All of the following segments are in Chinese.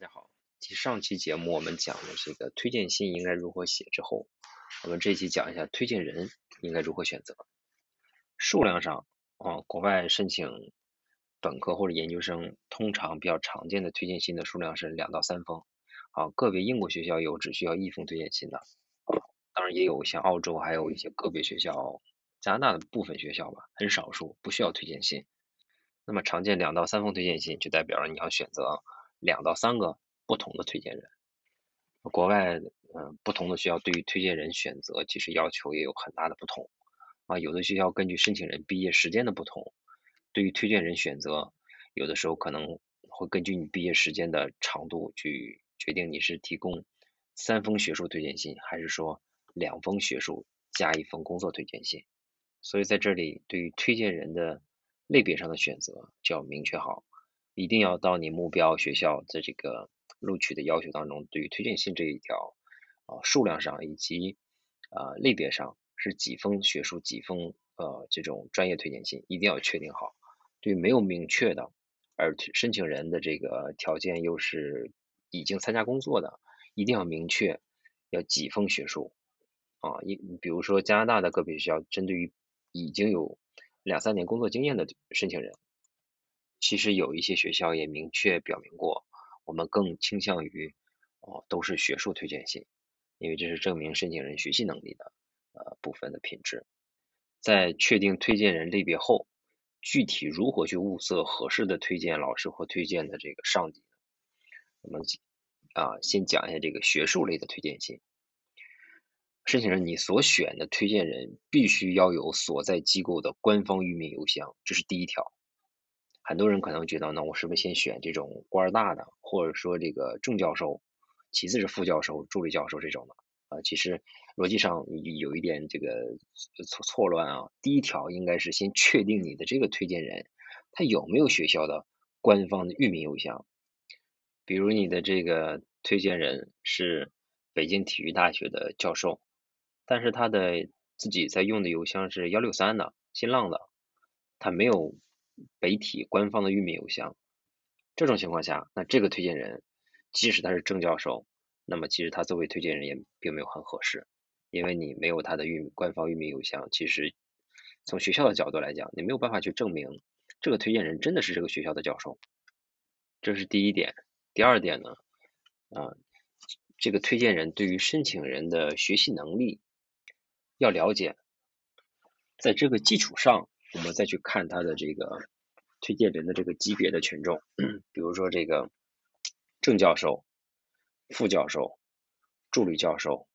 大家好，继上期节目我们讲的这个推荐信应该如何写之后，我们这期讲一下推荐人应该如何选择。数量上啊，国外申请本科或者研究生通常比较常见的推荐信的数量是两到三封啊，个别英国学校有只需要一封推荐信的，当然也有像澳洲还有一些个别学校，加拿大的部分学校吧，很少数不需要推荐信。那么常见两到三封推荐信，就代表着你要选择。两到三个不同的推荐人，国外嗯不同的学校对于推荐人选择其实要求也有很大的不同啊，有的学校根据申请人毕业时间的不同，对于推荐人选择，有的时候可能会根据你毕业时间的长度去决定你是提供三封学术推荐信，还是说两封学术加一封工作推荐信，所以在这里对于推荐人的类别上的选择就要明确好。一定要到你目标学校的这个录取的要求当中，对于推荐信这一条啊数量上以及啊类别上是几封学术几封呃这种专业推荐信，一定要确定好。对没有明确的，而申请人的这个条件又是已经参加工作的，一定要明确要几封学术啊。一比如说加拿大的个别学校，针对于已经有两三年工作经验的申请人。其实有一些学校也明确表明过，我们更倾向于哦都是学术推荐信，因为这是证明申请人学习能力的呃部分的品质。在确定推荐人类别后，具体如何去物色合适的推荐老师或推荐的这个上级，我们啊先讲一下这个学术类的推荐信。申请人你所选的推荐人必须要有所在机构的官方域名邮箱，这是第一条。很多人可能觉得，那我是不是先选这种官儿大的，或者说这个正教授，其次是副教授、助理教授这种的啊？其实逻辑上有一点这个错错乱啊。第一条应该是先确定你的这个推荐人，他有没有学校的官方的域名邮箱。比如你的这个推荐人是北京体育大学的教授，但是他的自己在用的邮箱是幺六三的新浪的，他没有。北体官方的域名邮箱，这种情况下，那这个推荐人即使他是正教授，那么其实他作为推荐人也并没有很合适，因为你没有他的域官方域名邮箱，其实从学校的角度来讲，你没有办法去证明这个推荐人真的是这个学校的教授，这是第一点。第二点呢，啊，这个推荐人对于申请人的学习能力要了解，在这个基础上。我们再去看他的这个推荐人的这个级别的权重，比如说这个正教授、副教授、助理教授、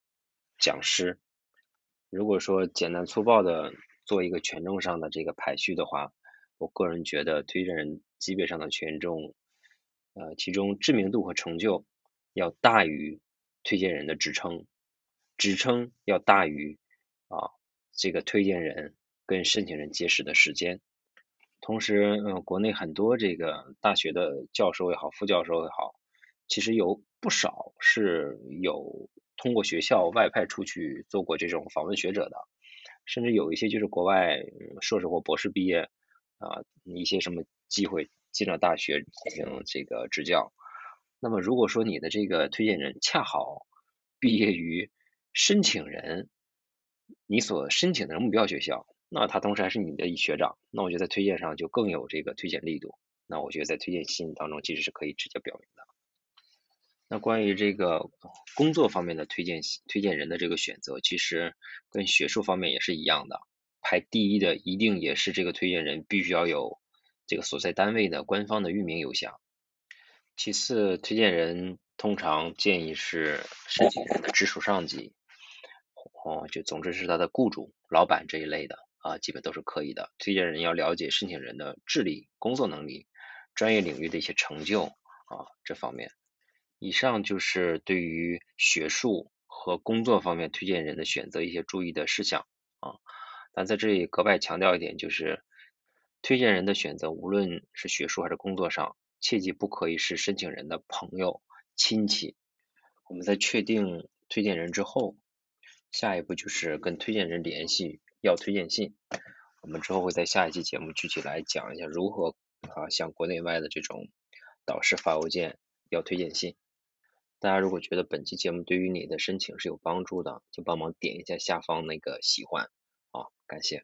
讲师。如果说简单粗暴的做一个权重上的这个排序的话，我个人觉得推荐人级别上的权重，呃，其中知名度和成就要大于推荐人的职称，职称要大于啊这个推荐人。跟申请人结识的时间，同时，嗯，国内很多这个大学的教授也好，副教授也好，其实有不少是有通过学校外派出去做过这种访问学者的，甚至有一些就是国外硕士或博士毕业啊，一些什么机会进了大学进行这个执教。那么，如果说你的这个推荐人恰好毕业于申请人你所申请的目标学校。那他同时还是你的学长，那我觉得在推荐上就更有这个推荐力度。那我觉得在推荐信当中其实是可以直接表明的。那关于这个工作方面的推荐推荐人的这个选择，其实跟学术方面也是一样的。排第一的一定也是这个推荐人必须要有这个所在单位的官方的域名邮箱。其次，推荐人通常建议是申请人的直属上级，哦，就总之是他的雇主、老板这一类的。啊，基本都是可以的。推荐人要了解申请人的智力、工作能力、专业领域的一些成就啊，这方面。以上就是对于学术和工作方面推荐人的选择一些注意的事项啊。但在这里格外强调一点，就是推荐人的选择，无论是学术还是工作上，切记不可以是申请人的朋友、亲戚。我们在确定推荐人之后，下一步就是跟推荐人联系。要推荐信，我们之后会在下一期节目具体来讲一下如何啊向国内外的这种导师发邮件，要推荐信。大家如果觉得本期节目对于你的申请是有帮助的，就帮忙点一下下方那个喜欢，好，感谢。